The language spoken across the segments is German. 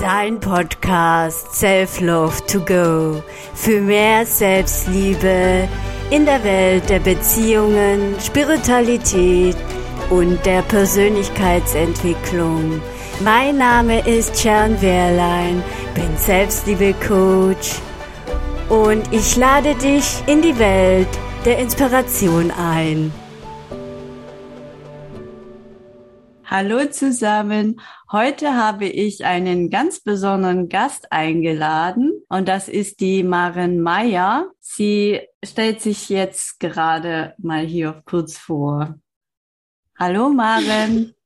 Dein Podcast Self Love to Go für mehr Selbstliebe in der Welt der Beziehungen, Spiritualität und der Persönlichkeitsentwicklung. Mein Name ist Sharon Wehrlein, bin Selbstliebe-Coach und ich lade dich in die Welt der Inspiration ein. Hallo zusammen. Heute habe ich einen ganz besonderen Gast eingeladen und das ist die Maren Meyer. Sie stellt sich jetzt gerade mal hier kurz vor. Hallo Maren.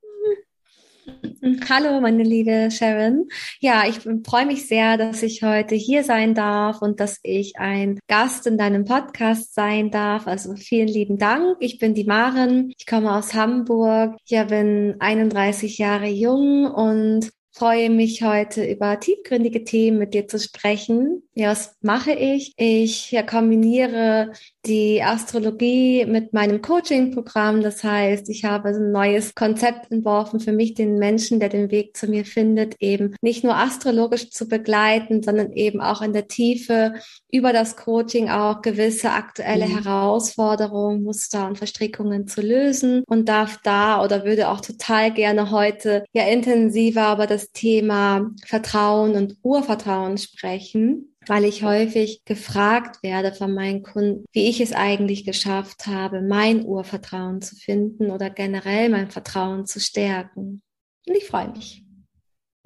Hallo, meine liebe Sharon. Ja, ich freue mich sehr, dass ich heute hier sein darf und dass ich ein Gast in deinem Podcast sein darf. Also vielen lieben Dank. Ich bin die Maren. Ich komme aus Hamburg. Ich bin 31 Jahre jung und freue mich heute über tiefgründige Themen mit dir zu sprechen. Ja, was mache ich? Ich ja, kombiniere die Astrologie mit meinem Coaching-Programm. Das heißt, ich habe ein neues Konzept entworfen für mich, den Menschen, der den Weg zu mir findet, eben nicht nur astrologisch zu begleiten, sondern eben auch in der Tiefe über das Coaching auch gewisse aktuelle mhm. Herausforderungen, Muster und Verstrickungen zu lösen und darf da oder würde auch total gerne heute ja intensiver über das Thema Vertrauen und Urvertrauen sprechen weil ich häufig gefragt werde von meinen Kunden, wie ich es eigentlich geschafft habe, mein Urvertrauen zu finden oder generell mein Vertrauen zu stärken. Und ich freue mich.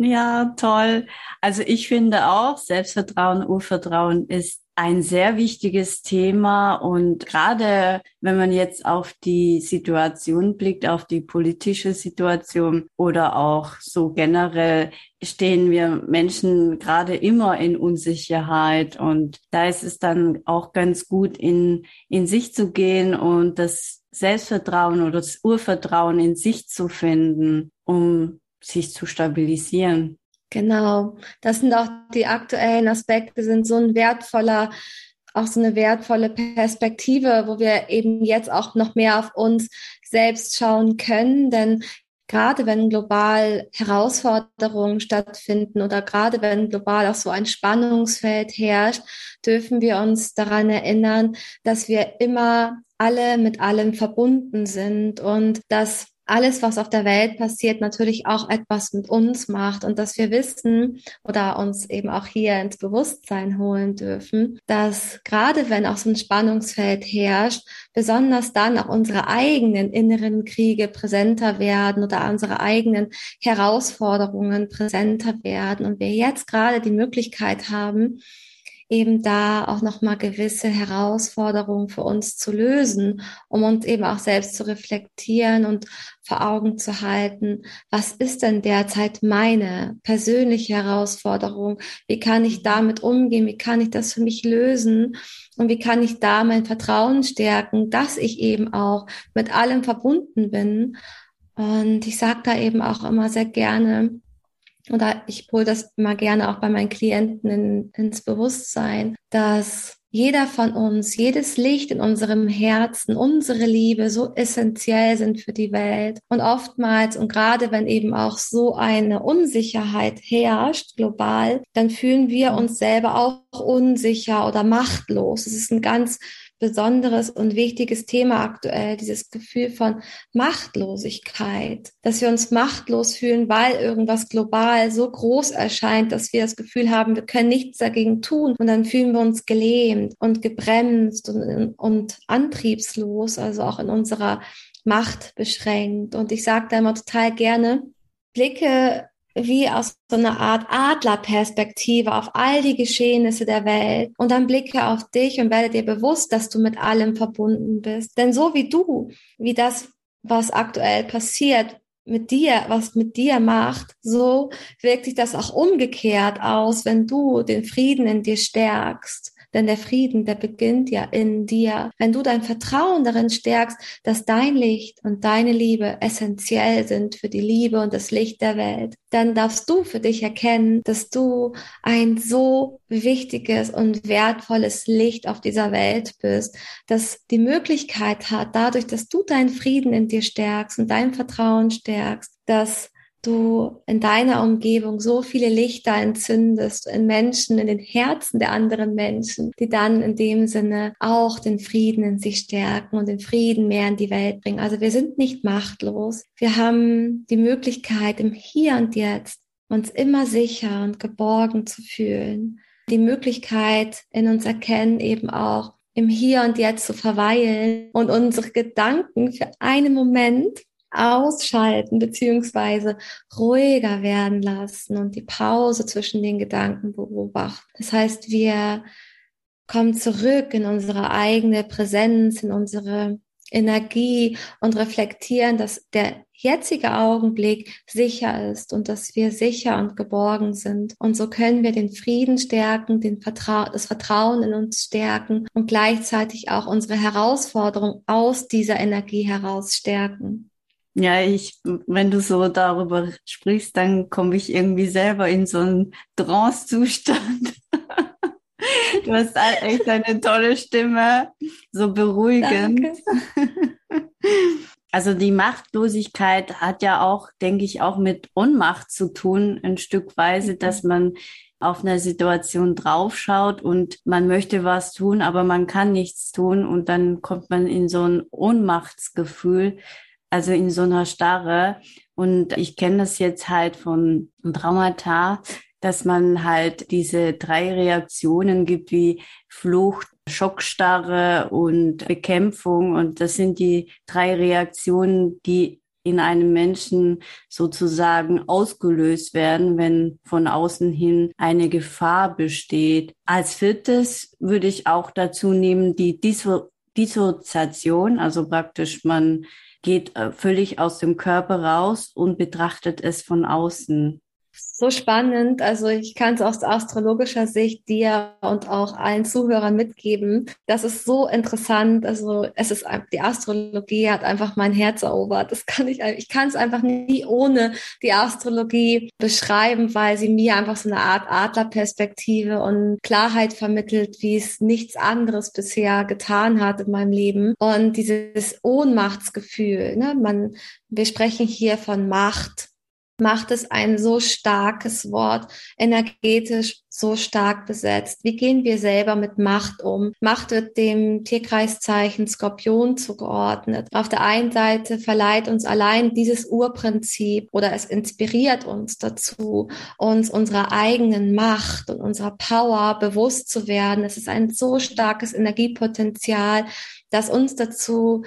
Ja, toll. Also ich finde auch, Selbstvertrauen, Urvertrauen ist ein sehr wichtiges Thema und gerade wenn man jetzt auf die Situation blickt, auf die politische Situation oder auch so generell stehen wir Menschen gerade immer in Unsicherheit und da ist es dann auch ganz gut in, in sich zu gehen und das Selbstvertrauen oder das Urvertrauen in sich zu finden, um sich zu stabilisieren. Genau, das sind auch die aktuellen Aspekte, sind so ein wertvoller, auch so eine wertvolle Perspektive, wo wir eben jetzt auch noch mehr auf uns selbst schauen können, denn gerade wenn global Herausforderungen stattfinden oder gerade wenn global auch so ein Spannungsfeld herrscht, dürfen wir uns daran erinnern, dass wir immer alle mit allem verbunden sind und dass alles, was auf der Welt passiert, natürlich auch etwas mit uns macht und dass wir wissen oder uns eben auch hier ins Bewusstsein holen dürfen, dass gerade wenn auch so ein Spannungsfeld herrscht, besonders dann auch unsere eigenen inneren Kriege präsenter werden oder unsere eigenen Herausforderungen präsenter werden und wir jetzt gerade die Möglichkeit haben, eben da auch nochmal gewisse Herausforderungen für uns zu lösen, um uns eben auch selbst zu reflektieren und vor Augen zu halten, was ist denn derzeit meine persönliche Herausforderung? Wie kann ich damit umgehen? Wie kann ich das für mich lösen? Und wie kann ich da mein Vertrauen stärken, dass ich eben auch mit allem verbunden bin? Und ich sage da eben auch immer sehr gerne, oder ich hole das immer gerne auch bei meinen Klienten in, ins Bewusstsein, dass jeder von uns, jedes Licht in unserem Herzen, unsere Liebe so essentiell sind für die Welt. Und oftmals und gerade wenn eben auch so eine Unsicherheit herrscht global, dann fühlen wir uns selber auch unsicher oder machtlos. Es ist ein ganz besonderes und wichtiges Thema aktuell, dieses Gefühl von Machtlosigkeit, dass wir uns machtlos fühlen, weil irgendwas global so groß erscheint, dass wir das Gefühl haben, wir können nichts dagegen tun und dann fühlen wir uns gelähmt und gebremst und, und antriebslos, also auch in unserer Macht beschränkt. Und ich sage da immer total gerne, blicke wie aus so einer Art Adlerperspektive auf all die Geschehnisse der Welt und dann blicke auf dich und werde dir bewusst, dass du mit allem verbunden bist. Denn so wie du, wie das, was aktuell passiert, mit dir, was mit dir macht, so wirkt sich das auch umgekehrt aus, wenn du den Frieden in dir stärkst denn der Frieden, der beginnt ja in dir. Wenn du dein Vertrauen darin stärkst, dass dein Licht und deine Liebe essentiell sind für die Liebe und das Licht der Welt, dann darfst du für dich erkennen, dass du ein so wichtiges und wertvolles Licht auf dieser Welt bist, das die Möglichkeit hat, dadurch, dass du deinen Frieden in dir stärkst und dein Vertrauen stärkst, dass du in deiner Umgebung so viele Lichter entzündest in Menschen, in den Herzen der anderen Menschen, die dann in dem Sinne auch den Frieden in sich stärken und den Frieden mehr in die Welt bringen. Also wir sind nicht machtlos. Wir haben die Möglichkeit im Hier und Jetzt uns immer sicher und geborgen zu fühlen. Die Möglichkeit in uns erkennen eben auch im Hier und Jetzt zu verweilen und unsere Gedanken für einen Moment ausschalten beziehungsweise ruhiger werden lassen und die Pause zwischen den Gedanken beobachten. Das heißt, wir kommen zurück in unsere eigene Präsenz, in unsere Energie und reflektieren, dass der jetzige Augenblick sicher ist und dass wir sicher und geborgen sind. Und so können wir den Frieden stärken, den Vertra das Vertrauen in uns stärken und gleichzeitig auch unsere Herausforderung aus dieser Energie heraus stärken. Ja, ich, wenn du so darüber sprichst, dann komme ich irgendwie selber in so einen Trance-Zustand. du hast echt eine tolle Stimme, so beruhigend. Also die Machtlosigkeit hat ja auch, denke ich, auch mit Ohnmacht zu tun, ein Stück Weise, mhm. dass man auf eine Situation draufschaut und man möchte was tun, aber man kann nichts tun und dann kommt man in so ein Ohnmachtsgefühl, also in so einer Starre. Und ich kenne das jetzt halt von Traumata, dass man halt diese drei Reaktionen gibt wie Flucht, Schockstarre und Bekämpfung. Und das sind die drei Reaktionen, die in einem Menschen sozusagen ausgelöst werden, wenn von außen hin eine Gefahr besteht. Als viertes würde ich auch dazu nehmen die Disso Dissoziation, also praktisch man geht äh, völlig aus dem Körper raus und betrachtet es von außen so spannend. Also ich kann es aus astrologischer Sicht dir und auch allen Zuhörern mitgeben. Das ist so interessant. Also es ist die Astrologie hat einfach mein Herz erobert. Das kann ich ich kann es einfach nie ohne die Astrologie beschreiben, weil sie mir einfach so eine Art Adlerperspektive und Klarheit vermittelt, wie es nichts anderes bisher getan hat in meinem Leben. Und dieses Ohnmachtsgefühl, ne? man, wir sprechen hier von Macht, macht es ein so starkes Wort, energetisch so stark besetzt? Wie gehen wir selber mit Macht um? Macht wird dem Tierkreiszeichen Skorpion zugeordnet. Auf der einen Seite verleiht uns allein dieses Urprinzip oder es inspiriert uns dazu, uns unserer eigenen Macht und unserer Power bewusst zu werden. Es ist ein so starkes Energiepotenzial, das uns dazu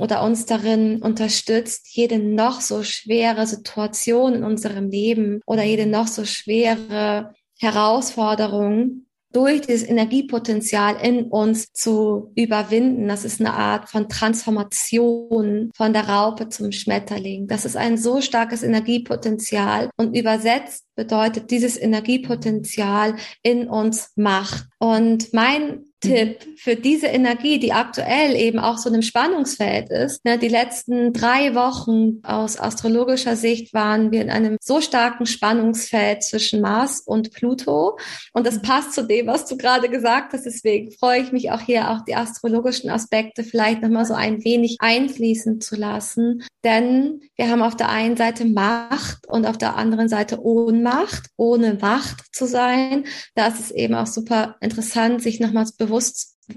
oder uns darin unterstützt, jede noch so schwere Situation in unserem Leben oder jede noch so schwere Herausforderung durch dieses Energiepotenzial in uns zu überwinden. Das ist eine Art von Transformation von der Raupe zum Schmetterling. Das ist ein so starkes Energiepotenzial und übersetzt bedeutet dieses Energiepotenzial in uns Macht. Und mein Tipp für diese Energie, die aktuell eben auch so einem Spannungsfeld ist. Ne, die letzten drei Wochen aus astrologischer Sicht waren wir in einem so starken Spannungsfeld zwischen Mars und Pluto. Und das passt zu dem, was du gerade gesagt hast. Deswegen freue ich mich auch hier, auch die astrologischen Aspekte vielleicht nochmal so ein wenig einfließen zu lassen. Denn wir haben auf der einen Seite Macht und auf der anderen Seite Ohnmacht, ohne Macht zu sein. Da ist es eben auch super interessant, sich nochmals bewusst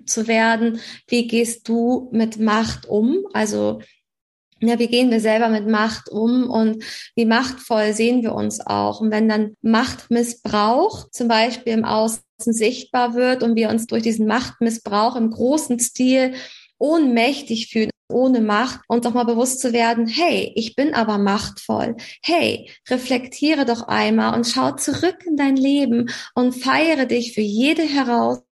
zu werden, wie gehst du mit Macht um? Also ja, wie gehen wir selber mit Macht um und wie machtvoll sehen wir uns auch? Und wenn dann Machtmissbrauch zum Beispiel im Außen sichtbar wird und wir uns durch diesen Machtmissbrauch im großen Stil ohnmächtig fühlen, ohne Macht und doch mal bewusst zu werden, hey, ich bin aber machtvoll. Hey, reflektiere doch einmal und schau zurück in dein Leben und feiere dich für jede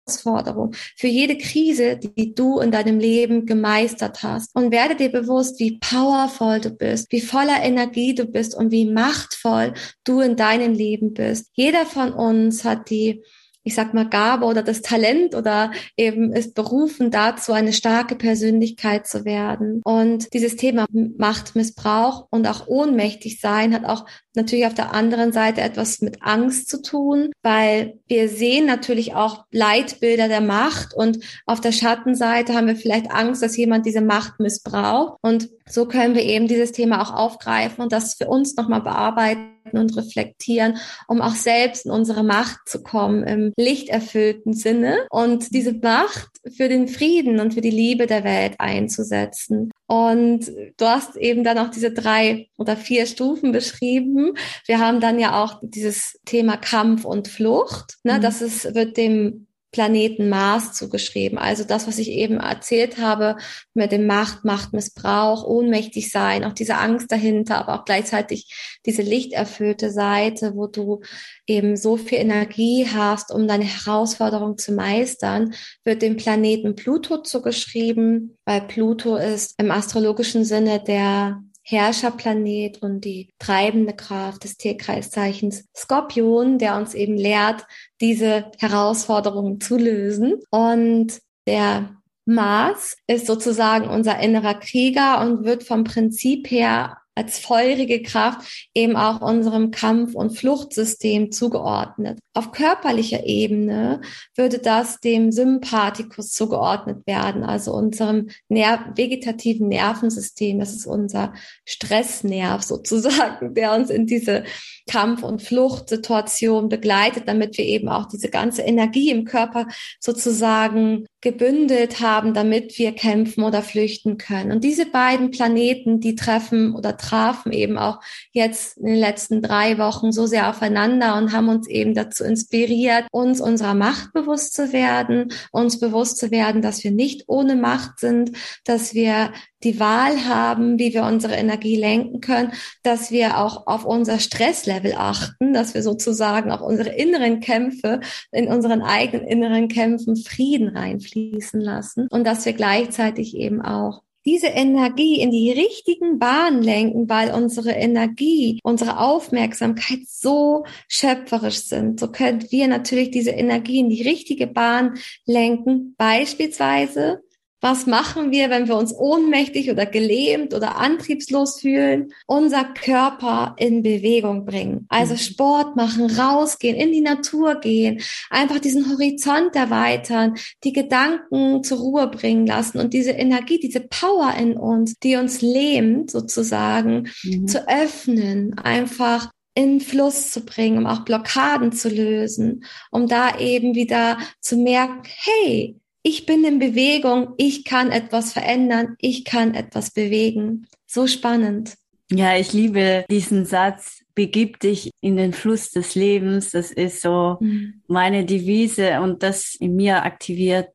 Herausforderung, für jede Krise, die du in deinem Leben gemeistert hast. Und werde dir bewusst, wie powervoll du bist, wie voller Energie du bist und wie machtvoll du in deinem Leben bist. Jeder von uns hat die ich sag mal, Gabe oder das Talent oder eben ist berufen dazu, eine starke Persönlichkeit zu werden. Und dieses Thema Machtmissbrauch und auch ohnmächtig sein hat auch natürlich auf der anderen Seite etwas mit Angst zu tun, weil wir sehen natürlich auch Leitbilder der Macht und auf der Schattenseite haben wir vielleicht Angst, dass jemand diese Macht missbraucht. Und so können wir eben dieses Thema auch aufgreifen und das für uns nochmal bearbeiten und reflektieren, um auch selbst in unsere Macht zu kommen im lichterfüllten Sinne und diese Macht für den Frieden und für die Liebe der Welt einzusetzen. Und du hast eben dann auch diese drei oder vier Stufen beschrieben. Wir haben dann ja auch dieses Thema Kampf und Flucht. Ne? Mhm. Das ist, wird dem Planeten Mars zugeschrieben. Also das, was ich eben erzählt habe mit dem Macht, Machtmissbrauch, ohnmächtig sein, auch diese Angst dahinter, aber auch gleichzeitig diese lichterfüllte Seite, wo du eben so viel Energie hast, um deine Herausforderung zu meistern, wird dem Planeten Pluto zugeschrieben, weil Pluto ist im astrologischen Sinne der Herrscherplanet und die treibende Kraft des Tierkreiszeichens Skorpion, der uns eben lehrt, diese Herausforderungen zu lösen. Und der Mars ist sozusagen unser innerer Krieger und wird vom Prinzip her als feurige Kraft eben auch unserem Kampf- und Fluchtsystem zugeordnet. Auf körperlicher Ebene würde das dem Sympathikus zugeordnet werden, also unserem Ner vegetativen Nervensystem. Das ist unser Stressnerv sozusagen, der uns in diese Kampf- und Fluchtsituation begleitet, damit wir eben auch diese ganze Energie im Körper sozusagen gebündelt haben, damit wir kämpfen oder flüchten können. Und diese beiden Planeten, die treffen oder trafen eben auch jetzt in den letzten drei Wochen so sehr aufeinander und haben uns eben dazu inspiriert, uns unserer Macht bewusst zu werden, uns bewusst zu werden, dass wir nicht ohne Macht sind, dass wir die Wahl haben, wie wir unsere Energie lenken können, dass wir auch auf unser Stresslevel achten, dass wir sozusagen auf unsere inneren Kämpfe, in unseren eigenen inneren Kämpfen Frieden reinfließen lassen und dass wir gleichzeitig eben auch diese Energie in die richtigen Bahnen lenken, weil unsere Energie, unsere Aufmerksamkeit so schöpferisch sind. So können wir natürlich diese Energie in die richtige Bahn lenken, beispielsweise was machen wir, wenn wir uns ohnmächtig oder gelähmt oder antriebslos fühlen? Unser Körper in Bewegung bringen. Also mhm. Sport machen, rausgehen, in die Natur gehen, einfach diesen Horizont erweitern, die Gedanken zur Ruhe bringen lassen und diese Energie, diese Power in uns, die uns lähmt sozusagen, mhm. zu öffnen, einfach in Fluss zu bringen, um auch Blockaden zu lösen, um da eben wieder zu merken, hey, ich bin in Bewegung, ich kann etwas verändern, ich kann etwas bewegen. So spannend. Ja, ich liebe diesen Satz, begib dich in den Fluss des Lebens. Das ist so mhm. meine Devise und das in mir aktiviert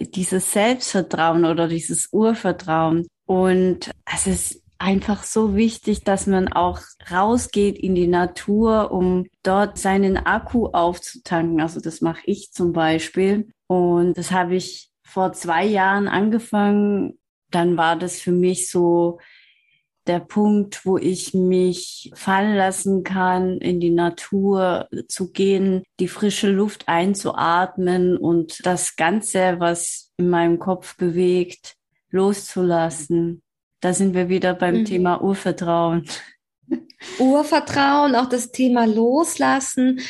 dieses Selbstvertrauen oder dieses Urvertrauen. Und es ist einfach so wichtig, dass man auch rausgeht in die Natur, um dort seinen Akku aufzutanken. Also das mache ich zum Beispiel. Und das habe ich vor zwei Jahren angefangen. Dann war das für mich so der Punkt, wo ich mich fallen lassen kann, in die Natur zu gehen, die frische Luft einzuatmen und das Ganze, was in meinem Kopf bewegt, loszulassen. Da sind wir wieder beim mhm. Thema Urvertrauen. Urvertrauen, auch das Thema Loslassen,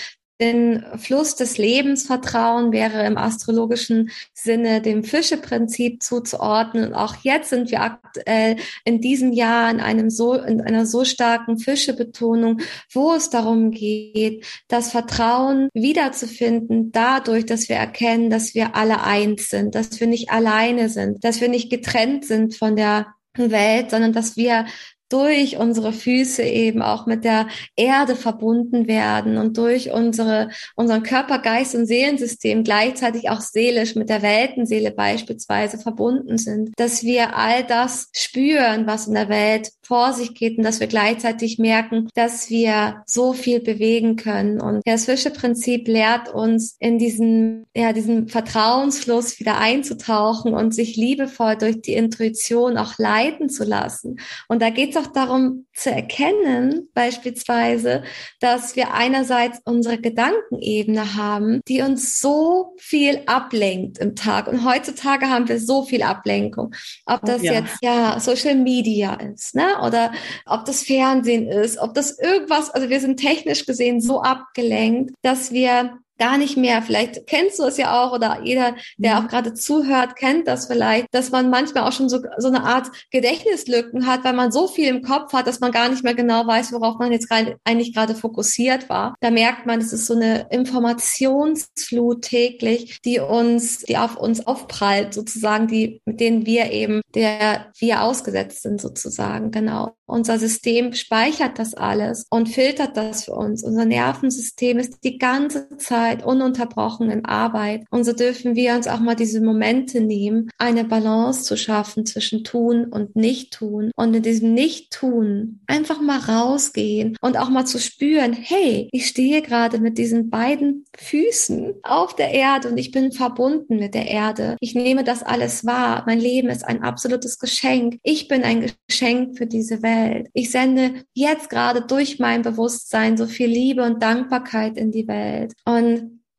den Fluss des Lebens vertrauen wäre im astrologischen Sinne dem Fischeprinzip zuzuordnen. Und auch jetzt sind wir aktuell in diesem Jahr in einem so, in einer so starken Fischebetonung, wo es darum geht, das Vertrauen wiederzufinden, dadurch, dass wir erkennen, dass wir alle eins sind, dass wir nicht alleine sind, dass wir nicht getrennt sind von der Welt, sondern dass wir durch unsere Füße eben auch mit der Erde verbunden werden und durch unsere, unseren Körper, Geist und Seelensystem gleichzeitig auch seelisch mit der Weltenseele beispielsweise verbunden sind, dass wir all das spüren, was in der Welt vor sich geht und dass wir gleichzeitig merken, dass wir so viel bewegen können. Und das Fische-Prinzip lehrt uns in diesen, ja, diesen Vertrauensfluss wieder einzutauchen und sich liebevoll durch die Intuition auch leiten zu lassen. Und da geht auch darum zu erkennen, beispielsweise, dass wir einerseits unsere Gedankenebene haben, die uns so viel ablenkt im Tag. Und heutzutage haben wir so viel Ablenkung. Ob das ja. jetzt ja Social Media ist, ne? Oder ob das Fernsehen ist, ob das irgendwas, also wir sind technisch gesehen so abgelenkt, dass wir gar nicht mehr. Vielleicht kennst du es ja auch oder jeder, der mhm. auch gerade zuhört, kennt das vielleicht, dass man manchmal auch schon so, so eine Art Gedächtnislücken hat, weil man so viel im Kopf hat, dass man gar nicht mehr genau weiß, worauf man jetzt rein, eigentlich gerade fokussiert war. Da merkt man, es ist so eine Informationsflut täglich, die uns, die auf uns aufprallt, sozusagen, die, mit denen wir eben, der wir ausgesetzt sind, sozusagen, genau. Unser System speichert das alles und filtert das für uns. Unser Nervensystem ist die ganze Zeit ununterbrochen in Arbeit. Und so dürfen wir uns auch mal diese Momente nehmen, eine Balance zu schaffen zwischen tun und nicht tun. Und in diesem Nicht-Tun einfach mal rausgehen und auch mal zu spüren, hey, ich stehe gerade mit diesen beiden Füßen auf der Erde und ich bin verbunden mit der Erde. Ich nehme das alles wahr. Mein Leben ist ein absolutes Geschenk. Ich bin ein Geschenk für diese Welt. Welt. Ich sende jetzt gerade durch mein Bewusstsein so viel Liebe und Dankbarkeit in die Welt. Und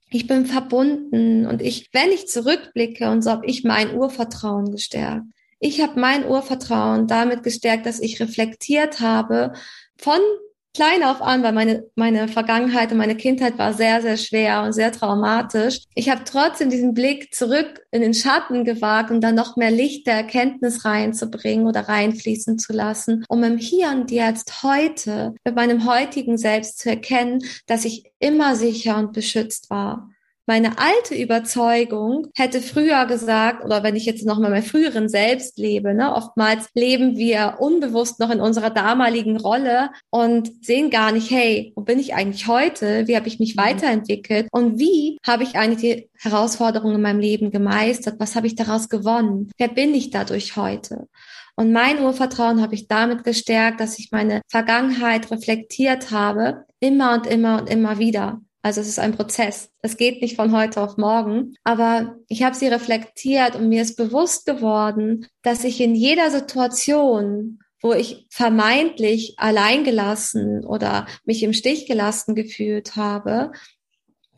ich bin verbunden und ich, wenn ich zurückblicke und so habe ich mein Urvertrauen gestärkt. Ich habe mein Urvertrauen damit gestärkt, dass ich reflektiert habe von klein auf an, weil meine, meine Vergangenheit und meine Kindheit war sehr, sehr schwer und sehr traumatisch. Ich habe trotzdem diesen Blick zurück in den Schatten gewagt und dann noch mehr Licht der Erkenntnis reinzubringen oder reinfließen zu lassen, um im Hier und Jetzt heute mit meinem heutigen Selbst zu erkennen, dass ich immer sicher und beschützt war meine alte Überzeugung hätte früher gesagt, oder wenn ich jetzt noch mal mein früheren Selbst lebe, ne, oftmals leben wir unbewusst noch in unserer damaligen Rolle und sehen gar nicht, hey, wo bin ich eigentlich heute? Wie habe ich mich mhm. weiterentwickelt? Und wie habe ich eigentlich die Herausforderungen in meinem Leben gemeistert? Was habe ich daraus gewonnen? Wer bin ich dadurch heute? Und mein Urvertrauen habe ich damit gestärkt, dass ich meine Vergangenheit reflektiert habe, immer und immer und immer wieder. Also es ist ein Prozess. Es geht nicht von heute auf morgen. Aber ich habe sie reflektiert und mir ist bewusst geworden, dass ich in jeder Situation, wo ich vermeintlich alleingelassen oder mich im Stich gelassen gefühlt habe,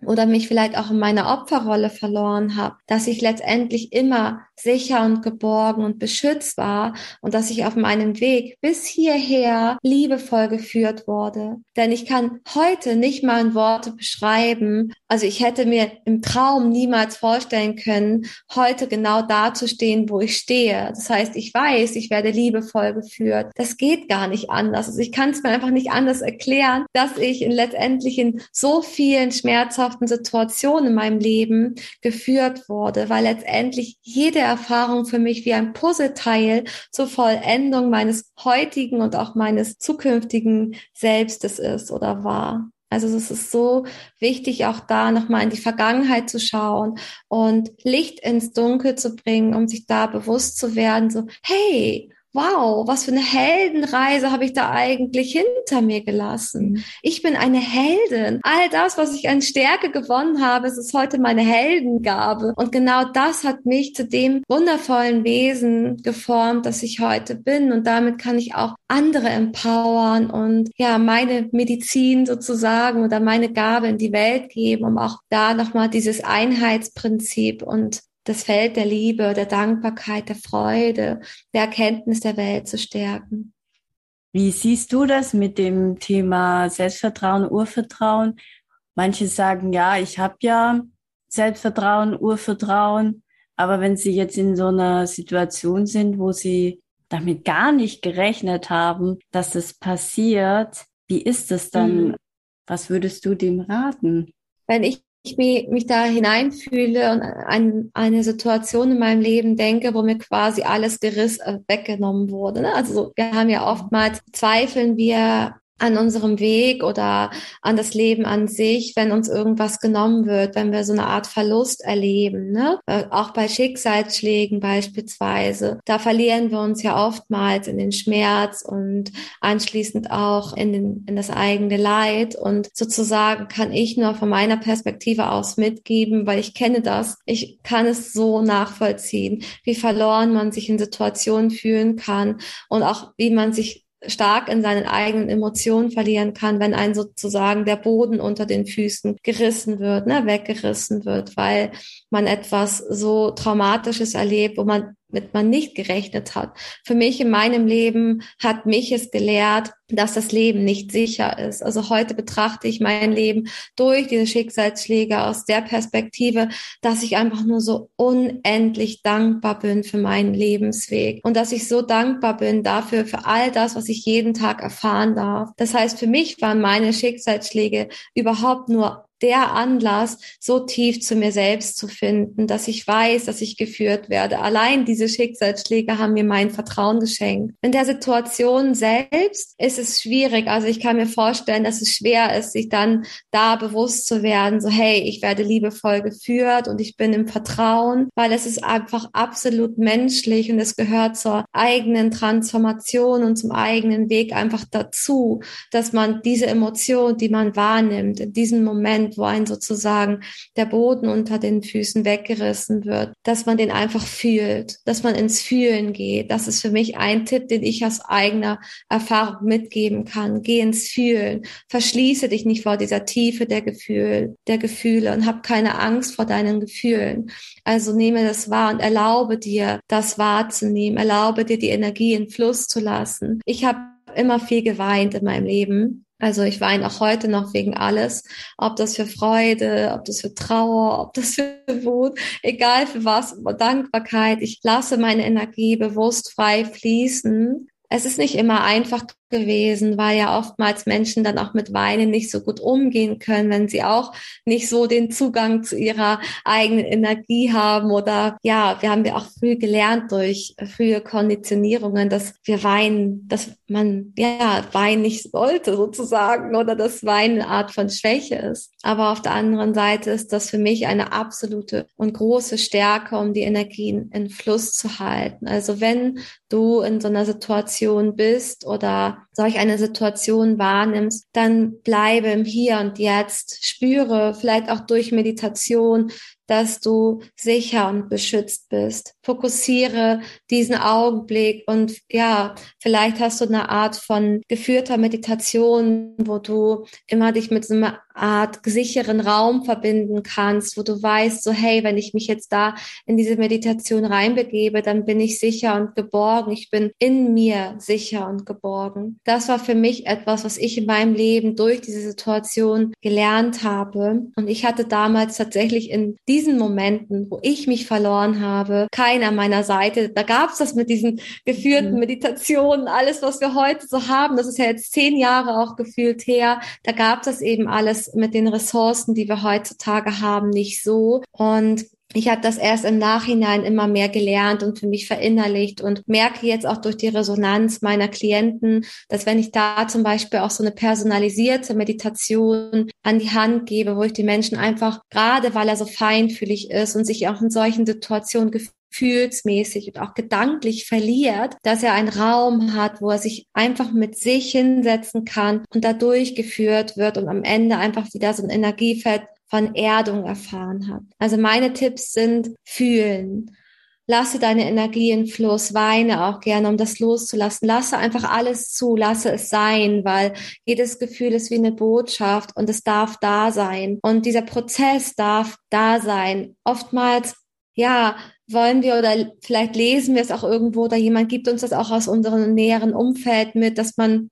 oder mich vielleicht auch in meiner Opferrolle verloren habe, dass ich letztendlich immer sicher und geborgen und beschützt war und dass ich auf meinem Weg bis hierher liebevoll geführt wurde. Denn ich kann heute nicht mal in Worte beschreiben, also ich hätte mir im Traum niemals vorstellen können, heute genau da zu stehen, wo ich stehe. Das heißt, ich weiß, ich werde liebevoll geführt. Das geht gar nicht anders. Also ich kann es mir einfach nicht anders erklären, dass ich in letztendlich in so vielen schmerzhaften Situationen in meinem Leben geführt wurde, weil letztendlich jede Erfahrung für mich wie ein Puzzleteil zur Vollendung meines heutigen und auch meines zukünftigen Selbstes ist oder war. Also es ist so wichtig, auch da nochmal in die Vergangenheit zu schauen und Licht ins Dunkel zu bringen, um sich da bewusst zu werden, so, hey, wow, was für eine Heldenreise habe ich da eigentlich hinter mir gelassen. Mhm. Ich bin eine Heldin. All das, was ich an Stärke gewonnen habe, es ist heute meine Heldengabe. Und genau das hat mich zu dem wundervollen Wesen geformt, das ich heute bin. Und damit kann ich auch andere empowern und ja, meine Medizin sozusagen oder meine Gabe in die Welt geben, um auch da nochmal dieses Einheitsprinzip und das Feld der Liebe, der Dankbarkeit, der Freude, der Erkenntnis der Welt zu stärken. Wie siehst du das mit dem Thema Selbstvertrauen, Urvertrauen? Manche sagen, ja, ich habe ja Selbstvertrauen, Urvertrauen, aber wenn sie jetzt in so einer Situation sind, wo sie damit gar nicht gerechnet haben, dass es passiert, wie ist es dann? Mhm. Was würdest du dem raten? Wenn ich ich mich, da hineinfühle und an eine Situation in meinem Leben denke, wo mir quasi alles geriss äh, weggenommen wurde. Ne? Also wir haben ja oftmals zweifeln wir an unserem Weg oder an das Leben an sich, wenn uns irgendwas genommen wird, wenn wir so eine Art Verlust erleben. Ne? Äh, auch bei Schicksalsschlägen beispielsweise. Da verlieren wir uns ja oftmals in den Schmerz und anschließend auch in, den, in das eigene Leid. Und sozusagen kann ich nur von meiner Perspektive aus mitgeben, weil ich kenne das. Ich kann es so nachvollziehen, wie verloren man sich in Situationen fühlen kann und auch wie man sich stark in seinen eigenen Emotionen verlieren kann, wenn ein sozusagen der Boden unter den Füßen gerissen wird, ne, weggerissen wird, weil man etwas so Traumatisches erlebt, wo man mit man nicht gerechnet hat. Für mich in meinem Leben hat mich es gelehrt, dass das Leben nicht sicher ist. Also heute betrachte ich mein Leben durch diese Schicksalsschläge aus der Perspektive, dass ich einfach nur so unendlich dankbar bin für meinen Lebensweg und dass ich so dankbar bin dafür, für all das, was ich jeden Tag erfahren darf. Das heißt, für mich waren meine Schicksalsschläge überhaupt nur der Anlass, so tief zu mir selbst zu finden, dass ich weiß, dass ich geführt werde. Allein diese Schicksalsschläge haben mir mein Vertrauen geschenkt. In der Situation selbst ist es schwierig. Also ich kann mir vorstellen, dass es schwer ist, sich dann da bewusst zu werden, so hey, ich werde liebevoll geführt und ich bin im Vertrauen, weil es ist einfach absolut menschlich und es gehört zur eigenen Transformation und zum eigenen Weg einfach dazu, dass man diese Emotion, die man wahrnimmt, in diesem Moment Moment, wo ein sozusagen der Boden unter den Füßen weggerissen wird, dass man den einfach fühlt, dass man ins Fühlen geht. Das ist für mich ein Tipp, den ich aus eigener Erfahrung mitgeben kann. Geh ins Fühlen. Verschließe dich nicht vor dieser Tiefe der Gefühle, der Gefühle und hab keine Angst vor deinen Gefühlen. Also nehme das wahr und erlaube dir, das wahrzunehmen. Erlaube dir, die Energie in Fluss zu lassen. Ich habe immer viel geweint in meinem Leben. Also ich weine auch heute noch wegen alles, ob das für Freude, ob das für Trauer, ob das für Wut, egal für was, Dankbarkeit. Ich lasse meine Energie bewusst frei fließen. Es ist nicht immer einfach gewesen, weil ja oftmals Menschen dann auch mit Weinen nicht so gut umgehen können, wenn sie auch nicht so den Zugang zu ihrer eigenen Energie haben oder ja, wir haben ja auch früh gelernt durch frühe Konditionierungen, dass wir weinen, dass man ja weinen nicht sollte sozusagen oder dass Weinen eine Art von Schwäche ist. Aber auf der anderen Seite ist das für mich eine absolute und große Stärke, um die Energien in Fluss zu halten. Also wenn du in so einer Situation bist oder solch eine Situation wahrnimmst, dann bleibe im Hier und Jetzt, spüre vielleicht auch durch Meditation, dass du sicher und beschützt bist. Fokussiere diesen Augenblick und ja, vielleicht hast du eine Art von geführter Meditation, wo du immer dich mit so einer Art sicheren Raum verbinden kannst, wo du weißt, so hey, wenn ich mich jetzt da in diese Meditation reinbegebe, dann bin ich sicher und geborgen. Ich bin in mir sicher und geborgen. Das war für mich etwas, was ich in meinem Leben durch diese Situation gelernt habe. Und ich hatte damals tatsächlich in diesem diesen Momenten, wo ich mich verloren habe, keiner an meiner Seite. Da gab es das mit diesen geführten mhm. Meditationen, alles, was wir heute so haben. Das ist ja jetzt zehn Jahre auch gefühlt her. Da gab es das eben alles mit den Ressourcen, die wir heutzutage haben, nicht so. Und ich habe das erst im Nachhinein immer mehr gelernt und für mich verinnerlicht und merke jetzt auch durch die Resonanz meiner Klienten, dass wenn ich da zum Beispiel auch so eine personalisierte Meditation an die Hand gebe, wo ich die Menschen einfach, gerade weil er so feinfühlig ist und sich auch in solchen Situationen gefühlsmäßig und auch gedanklich verliert, dass er einen Raum hat, wo er sich einfach mit sich hinsetzen kann und da durchgeführt wird und am Ende einfach wieder so ein Energiefeld von Erdung erfahren hat. Also meine Tipps sind fühlen. Lasse deine Energie in Fluss, weine auch gerne, um das loszulassen. Lasse einfach alles zu, lasse es sein, weil jedes Gefühl ist wie eine Botschaft und es darf da sein. Und dieser Prozess darf da sein. Oftmals, ja, wollen wir oder vielleicht lesen wir es auch irgendwo oder jemand gibt uns das auch aus unserem näheren Umfeld mit, dass man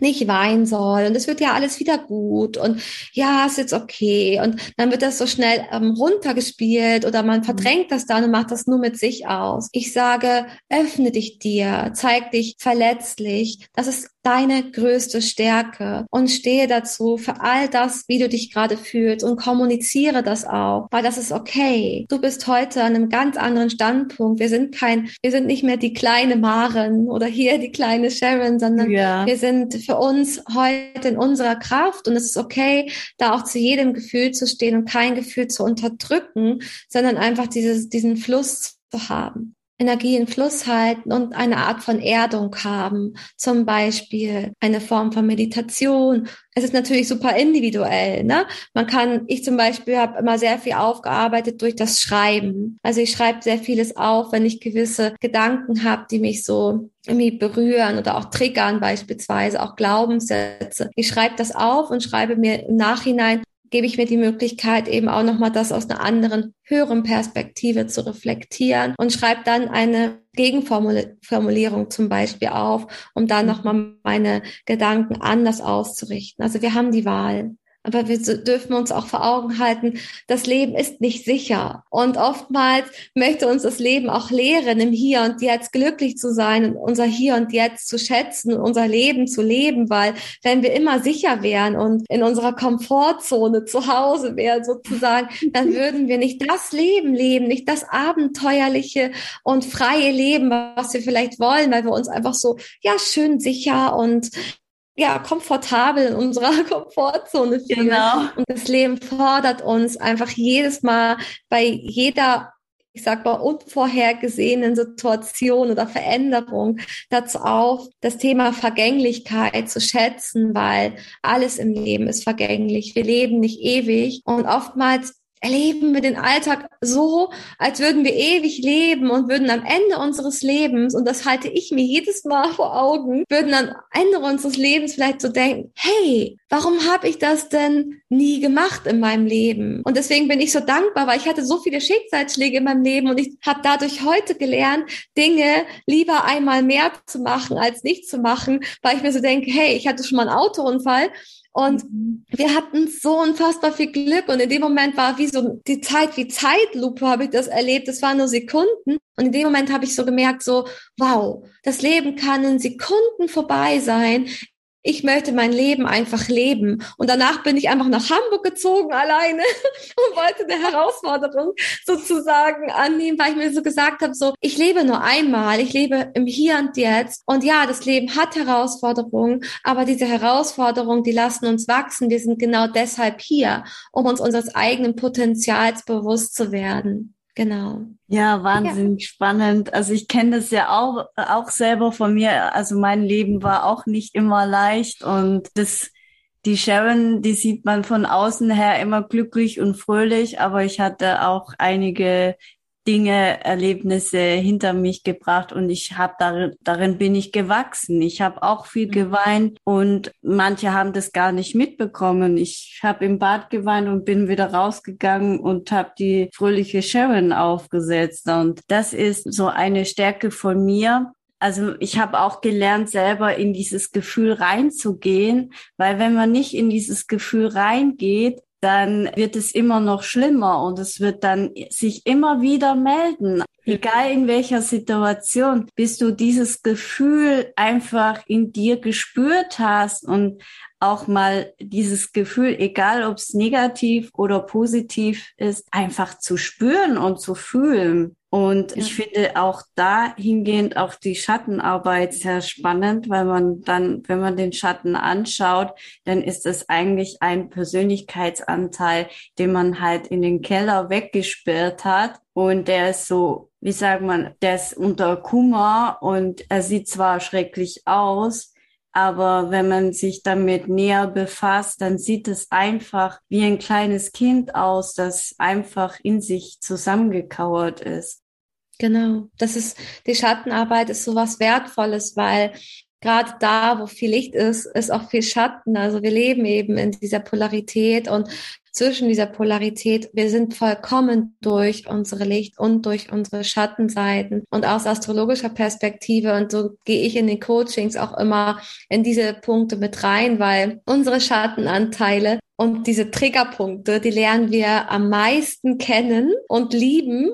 nicht weinen soll und es wird ja alles wieder gut und ja, ist jetzt okay und dann wird das so schnell ähm, runtergespielt oder man mhm. verdrängt das dann und macht das nur mit sich aus. Ich sage, öffne dich dir, zeig dich verletzlich. Das ist deine größte Stärke und stehe dazu für all das, wie du dich gerade fühlst und kommuniziere das auch, weil das ist okay. Du bist heute an einem ganz anderen Standpunkt. Wir sind kein, wir sind nicht mehr die kleine Maren oder hier die kleine Sharon, sondern ja. wir sind für uns heute in unserer Kraft und es ist okay, da auch zu jedem Gefühl zu stehen und kein Gefühl zu unterdrücken, sondern einfach dieses, diesen Fluss zu haben. Energie in Fluss halten und eine Art von Erdung haben. Zum Beispiel eine Form von Meditation. Es ist natürlich super individuell. Ne? Man kann, ich zum Beispiel habe immer sehr viel aufgearbeitet durch das Schreiben. Also ich schreibe sehr vieles auf, wenn ich gewisse Gedanken habe, die mich so irgendwie berühren oder auch triggern beispielsweise, auch Glaubenssätze. Ich schreibe das auf und schreibe mir im Nachhinein gebe ich mir die Möglichkeit, eben auch nochmal das aus einer anderen, höheren Perspektive zu reflektieren und schreibe dann eine Gegenformulierung zum Beispiel auf, um dann nochmal meine Gedanken anders auszurichten. Also wir haben die Wahl. Aber wir dürfen uns auch vor Augen halten, das Leben ist nicht sicher. Und oftmals möchte uns das Leben auch lehren, im Hier und Jetzt glücklich zu sein und unser Hier und Jetzt zu schätzen und unser Leben zu leben, weil wenn wir immer sicher wären und in unserer Komfortzone zu Hause wären sozusagen, dann würden wir nicht das Leben leben, nicht das abenteuerliche und freie Leben, was wir vielleicht wollen, weil wir uns einfach so, ja, schön sicher und ja, komfortabel in unserer Komfortzone fühlen. Genau. Und das Leben fordert uns einfach jedes Mal bei jeder ich sag mal, unvorhergesehenen Situation oder Veränderung dazu auf, das Thema Vergänglichkeit zu schätzen, weil alles im Leben ist vergänglich. Wir leben nicht ewig und oftmals erleben wir den Alltag so, als würden wir ewig leben und würden am Ende unseres Lebens, und das halte ich mir jedes Mal vor Augen, würden am Ende unseres Lebens vielleicht so denken, hey, warum habe ich das denn nie gemacht in meinem Leben? Und deswegen bin ich so dankbar, weil ich hatte so viele Schicksalsschläge in meinem Leben und ich habe dadurch heute gelernt, Dinge lieber einmal mehr zu machen, als nicht zu machen, weil ich mir so denke, hey, ich hatte schon mal einen Autounfall und mhm. wir hatten so unfassbar viel Glück. Und in dem Moment war wie so die Zeit, wie Zeitlupe habe ich das erlebt. Das waren nur Sekunden. Und in dem Moment habe ich so gemerkt, so, wow, das Leben kann in Sekunden vorbei sein ich möchte mein Leben einfach leben. Und danach bin ich einfach nach Hamburg gezogen alleine und wollte eine Herausforderung sozusagen annehmen, weil ich mir so gesagt habe, so, ich lebe nur einmal, ich lebe im Hier und Jetzt. Und ja, das Leben hat Herausforderungen, aber diese Herausforderungen, die lassen uns wachsen. Wir sind genau deshalb hier, um uns unseres eigenen Potenzials bewusst zu werden. Genau. Ja, wahnsinnig ja. spannend. Also ich kenne das ja auch, auch selber von mir. Also mein Leben war auch nicht immer leicht und das, die Sharon, die sieht man von außen her immer glücklich und fröhlich, aber ich hatte auch einige Dinge, Erlebnisse hinter mich gebracht und ich habe darin, darin bin ich gewachsen. Ich habe auch viel mhm. geweint und manche haben das gar nicht mitbekommen. Ich habe im Bad geweint und bin wieder rausgegangen und habe die fröhliche Sharon aufgesetzt und das ist so eine Stärke von mir. Also ich habe auch gelernt, selber in dieses Gefühl reinzugehen, weil wenn man nicht in dieses Gefühl reingeht, dann wird es immer noch schlimmer und es wird dann sich immer wieder melden. Egal in welcher Situation, bis du dieses Gefühl einfach in dir gespürt hast und auch mal dieses Gefühl, egal ob es negativ oder positiv ist, einfach zu spüren und zu fühlen. Und ich finde auch dahingehend auch die Schattenarbeit sehr spannend, weil man dann, wenn man den Schatten anschaut, dann ist es eigentlich ein Persönlichkeitsanteil, den man halt in den Keller weggesperrt hat. Und der ist so, wie sagt man, der ist unter Kummer und er sieht zwar schrecklich aus, aber wenn man sich damit näher befasst, dann sieht es einfach wie ein kleines Kind aus, das einfach in sich zusammengekauert ist. Genau. Das ist, die Schattenarbeit ist so was Wertvolles, weil gerade da, wo viel Licht ist, ist auch viel Schatten. Also wir leben eben in dieser Polarität und zwischen dieser Polarität, wir sind vollkommen durch unsere Licht und durch unsere Schattenseiten und aus astrologischer Perspektive. Und so gehe ich in den Coachings auch immer in diese Punkte mit rein, weil unsere Schattenanteile und diese Triggerpunkte, die lernen wir am meisten kennen und lieben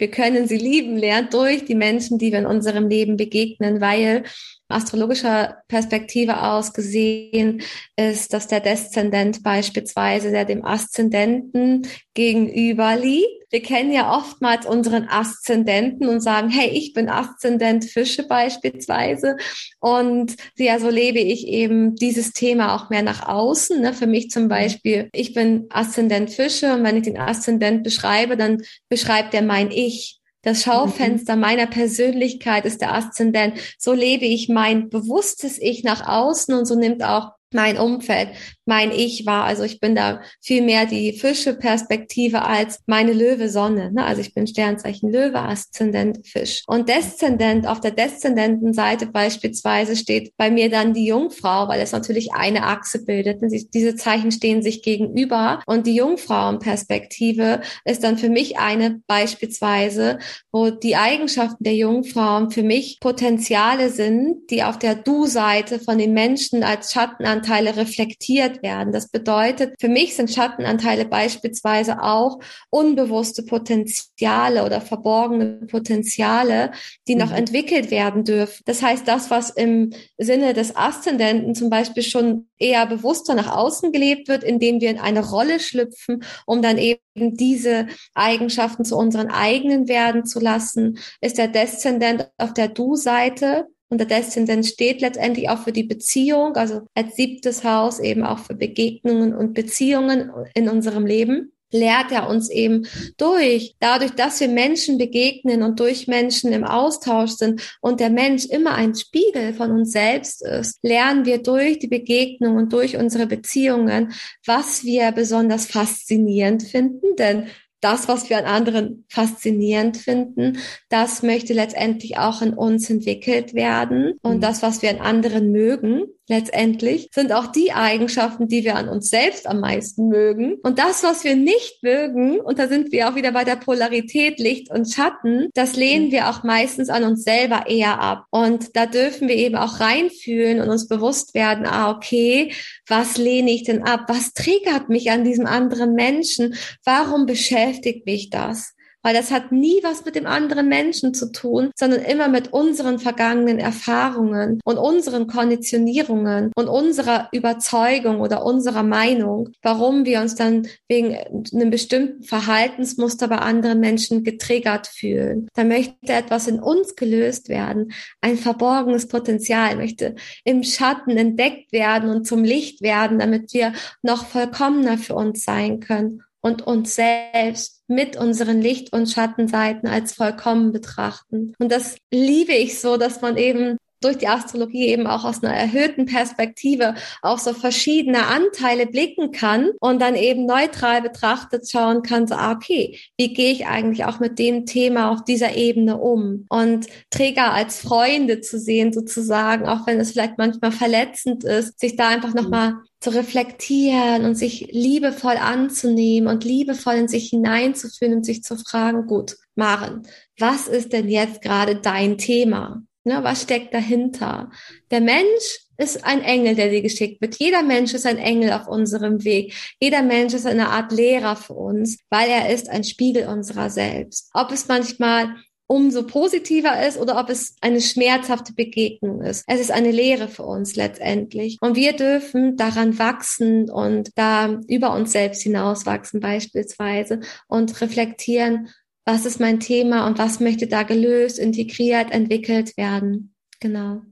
wir können sie lieben lernen durch die Menschen, die wir in unserem Leben begegnen, weil astrologischer Perspektive aus gesehen ist, dass der Deszendent beispielsweise, der dem Aszendenten gegenüber liegt. Wir kennen ja oftmals unseren Aszendenten und sagen, hey, ich bin Aszendent Fische beispielsweise. Und ja, so lebe ich eben dieses Thema auch mehr nach außen. Ne? Für mich zum Beispiel, ich bin Aszendent Fische und wenn ich den Aszendent beschreibe, dann beschreibt er mein Ich. Das Schaufenster mhm. meiner Persönlichkeit ist der Aszendent. So lebe ich mein bewusstes Ich nach außen und so nimmt auch mein Umfeld, mein Ich war. Also ich bin da viel mehr die Fische-Perspektive als meine Löwe-Sonne. Ne? Also ich bin Sternzeichen Löwe, Aszendent Fisch. Und Deszendent, auf der deszendenten Seite beispielsweise steht bei mir dann die Jungfrau, weil es natürlich eine Achse bildet. Diese Zeichen stehen sich gegenüber. Und die Jungfrauenperspektive ist dann für mich eine beispielsweise, wo die Eigenschaften der Jungfrauen für mich Potenziale sind, die auf der Du-Seite von den Menschen als Schattenanteile reflektiert werden. Das bedeutet, für mich sind Schattenanteile beispielsweise auch unbewusste Potenziale oder verborgene Potenziale, die noch mhm. entwickelt werden dürfen. Das heißt, das, was im Sinne des Aszendenten zum Beispiel schon eher bewusster nach außen gelebt wird, indem wir in eine Rolle schlüpfen, um dann eben diese Eigenschaften zu unseren eigenen werden zu lassen, ist der Deszendent auf der Du-Seite und der Deszendent steht letztendlich auch für die Beziehung, also als siebtes Haus eben auch für Begegnungen und Beziehungen in unserem Leben. Lehrt er uns eben durch, dadurch, dass wir Menschen begegnen und durch Menschen im Austausch sind und der Mensch immer ein Spiegel von uns selbst ist, lernen wir durch die Begegnung und durch unsere Beziehungen, was wir besonders faszinierend finden, denn das, was wir an anderen faszinierend finden, das möchte letztendlich auch in uns entwickelt werden. Und mhm. das, was wir an anderen mögen, letztendlich, sind auch die Eigenschaften, die wir an uns selbst am meisten mögen. Und das, was wir nicht mögen, und da sind wir auch wieder bei der Polarität Licht und Schatten, das lehnen wir auch meistens an uns selber eher ab. Und da dürfen wir eben auch reinfühlen und uns bewusst werden, ah, okay, was lehne ich denn ab? Was triggert mich an diesem anderen Menschen? Warum beschäftigt mich das? Weil das hat nie was mit dem anderen Menschen zu tun, sondern immer mit unseren vergangenen Erfahrungen und unseren Konditionierungen und unserer Überzeugung oder unserer Meinung, warum wir uns dann wegen einem bestimmten Verhaltensmuster bei anderen Menschen getriggert fühlen. Da möchte etwas in uns gelöst werden, ein verborgenes Potenzial möchte im Schatten entdeckt werden und zum Licht werden, damit wir noch vollkommener für uns sein können und uns selbst mit unseren Licht- und Schattenseiten als vollkommen betrachten. Und das liebe ich so, dass man eben durch die Astrologie eben auch aus einer erhöhten Perspektive auf so verschiedene Anteile blicken kann und dann eben neutral betrachtet schauen kann, so, ah, okay, wie gehe ich eigentlich auch mit dem Thema auf dieser Ebene um? Und Träger als Freunde zu sehen, sozusagen, auch wenn es vielleicht manchmal verletzend ist, sich da einfach nochmal zu reflektieren und sich liebevoll anzunehmen und liebevoll in sich hineinzufühlen und sich zu fragen, gut, Maren, was ist denn jetzt gerade dein Thema? Ne, was steckt dahinter? Der Mensch ist ein Engel, der dir geschickt wird. Jeder Mensch ist ein Engel auf unserem Weg. Jeder Mensch ist eine Art Lehrer für uns, weil er ist ein Spiegel unserer selbst. Ob es manchmal umso positiver ist oder ob es eine schmerzhafte Begegnung ist. Es ist eine Lehre für uns letztendlich. Und wir dürfen daran wachsen und da über uns selbst hinauswachsen beispielsweise und reflektieren, was ist mein Thema und was möchte da gelöst, integriert, entwickelt werden. Genau.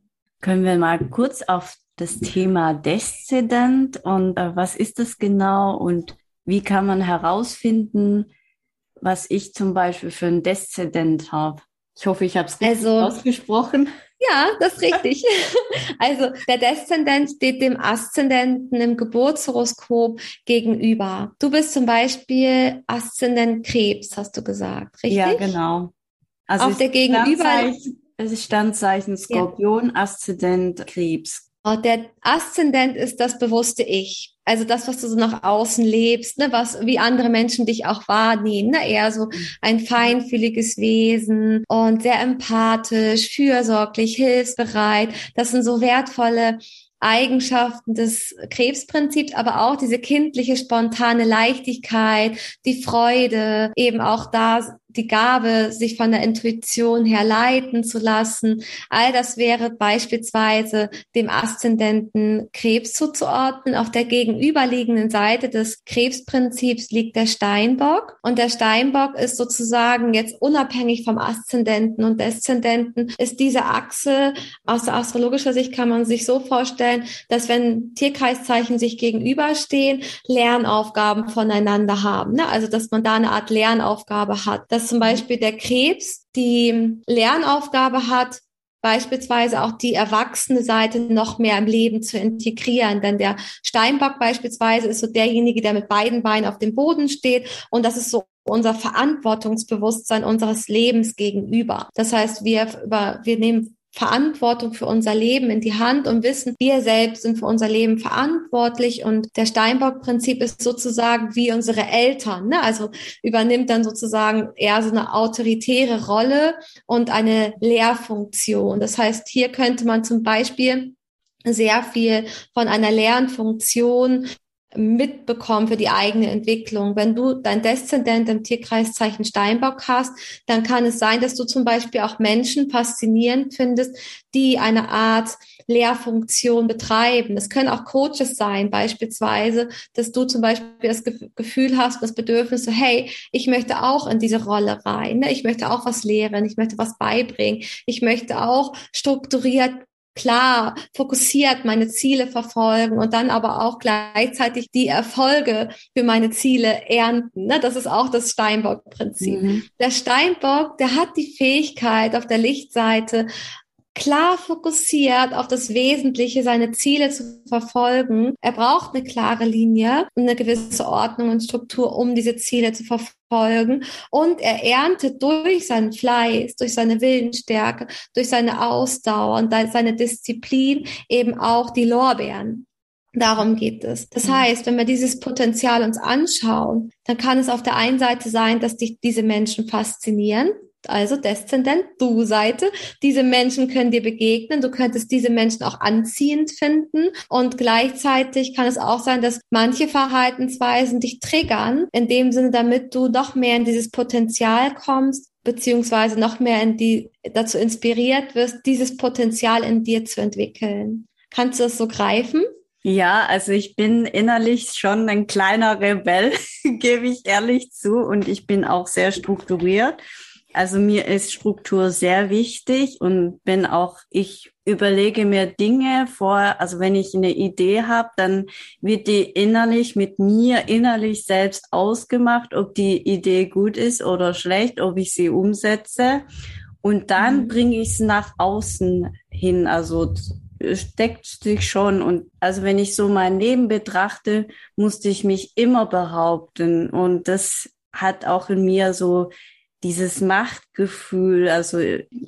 Können wir mal kurz auf das Thema Deszident und äh, was ist das genau und wie kann man herausfinden, was ich zum Beispiel für ein Deszident habe? Ich hoffe, ich habe es richtig also, ausgesprochen. Ja, das ist richtig. Also der Deszendent steht dem Aszendenten im Geburtshoroskop gegenüber. Du bist zum Beispiel Aszendent Krebs, hast du gesagt, richtig? Ja, genau. Also Auf der Gegenüber. Es ist Standzeichen Skorpion, ja. Aszendent Krebs. Oh, der Aszendent ist das bewusste Ich also das, was du so nach außen lebst, ne, was, wie andere Menschen dich auch wahrnehmen, ne, eher so ein feinfühliges Wesen und sehr empathisch, fürsorglich, hilfsbereit. Das sind so wertvolle Eigenschaften des Krebsprinzips, aber auch diese kindliche, spontane Leichtigkeit, die Freude, eben auch da die Gabe, sich von der Intuition her leiten zu lassen. All das wäre beispielsweise dem Aszendenten Krebs zuzuordnen. Auf der gegenüberliegenden Seite des Krebsprinzips liegt der Steinbock. Und der Steinbock ist sozusagen jetzt unabhängig vom Aszendenten und Deszendenten, ist diese Achse aus astrologischer Sicht kann man sich so vorstellen, dass wenn Tierkreiszeichen sich gegenüberstehen, Lernaufgaben voneinander haben. Ne? Also, dass man da eine Art Lernaufgabe hat. Das dass zum Beispiel der Krebs die Lernaufgabe hat, beispielsweise auch die erwachsene Seite noch mehr im Leben zu integrieren. Denn der Steinbock beispielsweise ist so derjenige, der mit beiden Beinen auf dem Boden steht. Und das ist so unser Verantwortungsbewusstsein unseres Lebens gegenüber. Das heißt, wir, über, wir nehmen Verantwortung für unser Leben in die Hand und wissen, wir selbst sind für unser Leben verantwortlich. Und der Steinbock-Prinzip ist sozusagen wie unsere Eltern. Ne? Also übernimmt dann sozusagen eher so eine autoritäre Rolle und eine Lehrfunktion. Das heißt, hier könnte man zum Beispiel sehr viel von einer Lernfunktion mitbekommen für die eigene Entwicklung. Wenn du dein Deszendent im Tierkreiszeichen Steinbock hast, dann kann es sein, dass du zum Beispiel auch Menschen faszinierend findest, die eine Art Lehrfunktion betreiben. Es können auch Coaches sein, beispielsweise, dass du zum Beispiel das Gefühl hast, das Bedürfnis, so, hey, ich möchte auch in diese Rolle rein. Ne? Ich möchte auch was lehren. Ich möchte was beibringen. Ich möchte auch strukturiert klar, fokussiert meine Ziele verfolgen und dann aber auch gleichzeitig die Erfolge für meine Ziele ernten. Ne? Das ist auch das Steinbock-Prinzip. Mhm. Der Steinbock, der hat die Fähigkeit, auf der Lichtseite klar fokussiert auf das Wesentliche, seine Ziele zu verfolgen. Er braucht eine klare Linie und eine gewisse Ordnung und Struktur, um diese Ziele zu verfolgen. Und er erntet durch seinen Fleiß, durch seine Willensstärke, durch seine Ausdauer und seine Disziplin eben auch die Lorbeeren. Darum geht es. Das mhm. heißt, wenn wir dieses Potenzial uns anschauen, dann kann es auf der einen Seite sein, dass dich diese Menschen faszinieren, also Deszendent, Du-Seite. Diese Menschen können dir begegnen. Du könntest diese Menschen auch anziehend finden. Und gleichzeitig kann es auch sein, dass manche Verhaltensweisen dich triggern, in dem Sinne, damit du noch mehr in dieses Potenzial kommst, beziehungsweise noch mehr in die, dazu inspiriert wirst, dieses Potenzial in dir zu entwickeln. Kannst du das so greifen? Ja, also ich bin innerlich schon ein kleiner Rebell, gebe ich ehrlich zu, und ich bin auch sehr strukturiert. Also mir ist Struktur sehr wichtig und bin auch, ich überlege mir Dinge vor, also wenn ich eine Idee habe, dann wird die innerlich mit mir innerlich selbst ausgemacht, ob die Idee gut ist oder schlecht, ob ich sie umsetze. Und dann mhm. bringe ich es nach außen hin. Also steckt sich schon. Und also wenn ich so mein Leben betrachte, musste ich mich immer behaupten. Und das hat auch in mir so dieses Machtgefühl, also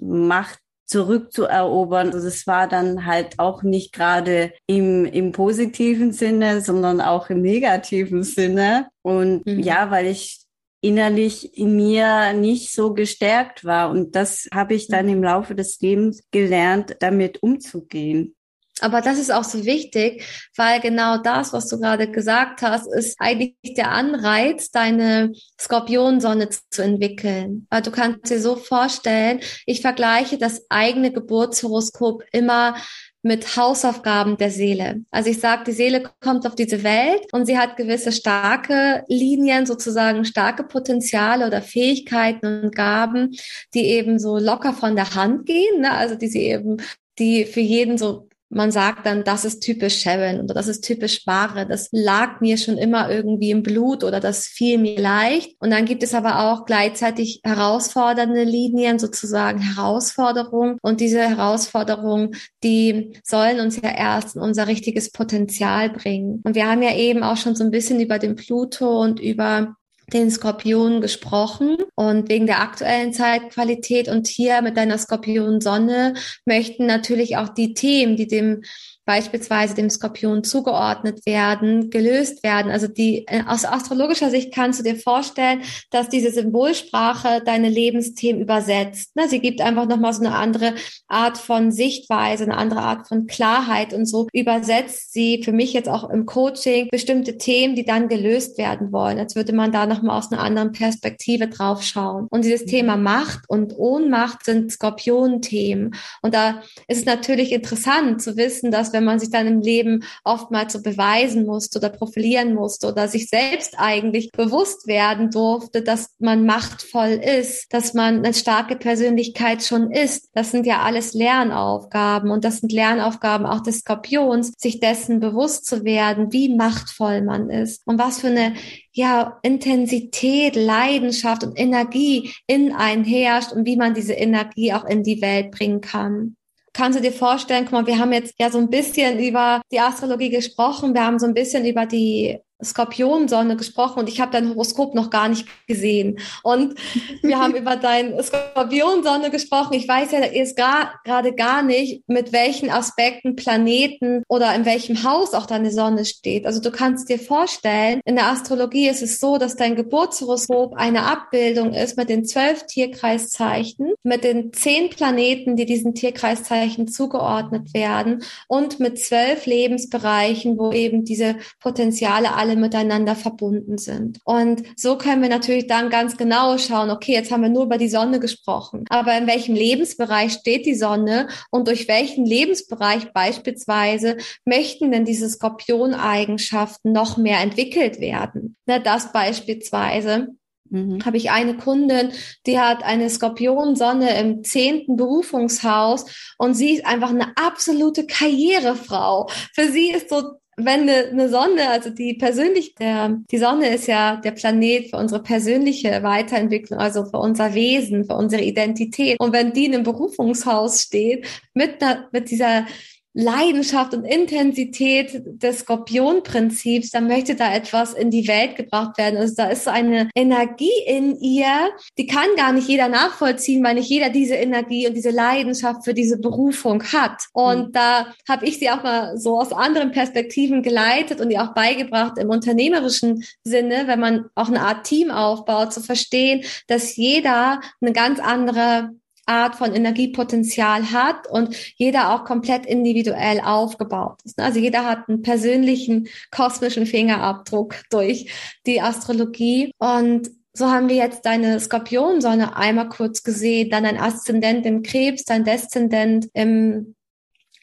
Macht zurückzuerobern. Also das war dann halt auch nicht gerade im, im positiven Sinne, sondern auch im negativen Sinne. Und mhm. ja, weil ich innerlich in mir nicht so gestärkt war. Und das habe ich dann mhm. im Laufe des Lebens gelernt, damit umzugehen. Aber das ist auch so wichtig, weil genau das, was du gerade gesagt hast, ist eigentlich der Anreiz, deine Skorpionsonne zu entwickeln. Weil du kannst dir so vorstellen, ich vergleiche das eigene Geburtshoroskop immer mit Hausaufgaben der Seele. Also ich sage, die Seele kommt auf diese Welt und sie hat gewisse starke Linien, sozusagen starke Potenziale oder Fähigkeiten und Gaben, die eben so locker von der Hand gehen, ne? also die sie eben die für jeden so man sagt dann, das ist typisch Sharon oder das ist typisch Ware, das lag mir schon immer irgendwie im Blut oder das fiel mir leicht. Und dann gibt es aber auch gleichzeitig herausfordernde Linien, sozusagen Herausforderungen. Und diese Herausforderungen, die sollen uns ja erst in unser richtiges Potenzial bringen. Und wir haben ja eben auch schon so ein bisschen über den Pluto und über den Skorpion gesprochen und wegen der aktuellen Zeitqualität und hier mit deiner Skorpion-Sonne möchten natürlich auch die Themen, die dem beispielsweise dem Skorpion zugeordnet werden, gelöst werden. Also die äh, aus astrologischer Sicht kannst du dir vorstellen, dass diese Symbolsprache deine Lebensthemen übersetzt. Ne, sie gibt einfach nochmal so eine andere Art von Sichtweise, eine andere Art von Klarheit und so übersetzt sie für mich jetzt auch im Coaching bestimmte Themen, die dann gelöst werden wollen. Als würde man da nochmal aus einer anderen Perspektive drauf schauen. Und dieses mhm. Thema Macht und Ohnmacht sind Skorpionenthemen. Und da ist es natürlich interessant zu wissen, dass wenn man sich dann im Leben oftmals so beweisen musste oder profilieren musste oder sich selbst eigentlich bewusst werden durfte, dass man machtvoll ist, dass man eine starke Persönlichkeit schon ist. Das sind ja alles Lernaufgaben und das sind Lernaufgaben auch des Skorpions, sich dessen bewusst zu werden, wie machtvoll man ist und was für eine ja, Intensität, Leidenschaft und Energie in einen herrscht und wie man diese Energie auch in die Welt bringen kann. Kannst du dir vorstellen, guck mal, wir haben jetzt ja so ein bisschen über die Astrologie gesprochen, wir haben so ein bisschen über die Skorpionsonne gesprochen und ich habe dein Horoskop noch gar nicht gesehen. Und wir haben über dein Skorpionsonne gesprochen. Ich weiß ja jetzt gerade gar nicht, mit welchen Aspekten, Planeten oder in welchem Haus auch deine Sonne steht. Also du kannst dir vorstellen, in der Astrologie ist es so, dass dein Geburtshoroskop eine Abbildung ist mit den zwölf Tierkreiszeichen, mit den zehn Planeten, die diesen Tierkreiszeichen zugeordnet werden und mit zwölf Lebensbereichen, wo eben diese Potenziale alle alle miteinander verbunden sind. Und so können wir natürlich dann ganz genau schauen, okay, jetzt haben wir nur über die Sonne gesprochen, aber in welchem Lebensbereich steht die Sonne und durch welchen Lebensbereich beispielsweise möchten denn diese Skorpioneigenschaften noch mehr entwickelt werden? Ne, das beispielsweise Mhm. habe ich eine Kundin, die hat eine Skorpionsonne im zehnten Berufungshaus und sie ist einfach eine absolute Karrierefrau. Für sie ist so wenn eine, eine Sonne, also die persönlich, der, die Sonne ist ja der Planet für unsere persönliche Weiterentwicklung, also für unser Wesen, für unsere Identität. Und wenn die in einem Berufungshaus steht, mit, einer, mit dieser Leidenschaft und Intensität des Skorpionprinzips, dann möchte da etwas in die Welt gebracht werden. Also da ist so eine Energie in ihr, die kann gar nicht jeder nachvollziehen, weil nicht jeder diese Energie und diese Leidenschaft für diese Berufung hat. Und mhm. da habe ich sie auch mal so aus anderen Perspektiven geleitet und ihr auch beigebracht im unternehmerischen Sinne, wenn man auch eine Art Team aufbaut, zu verstehen, dass jeder eine ganz andere Art von Energiepotenzial hat und jeder auch komplett individuell aufgebaut ist. Also jeder hat einen persönlichen kosmischen Fingerabdruck durch die Astrologie und so haben wir jetzt deine Skorpionsonne einmal kurz gesehen, dann ein Aszendent im Krebs, dein Deszendent im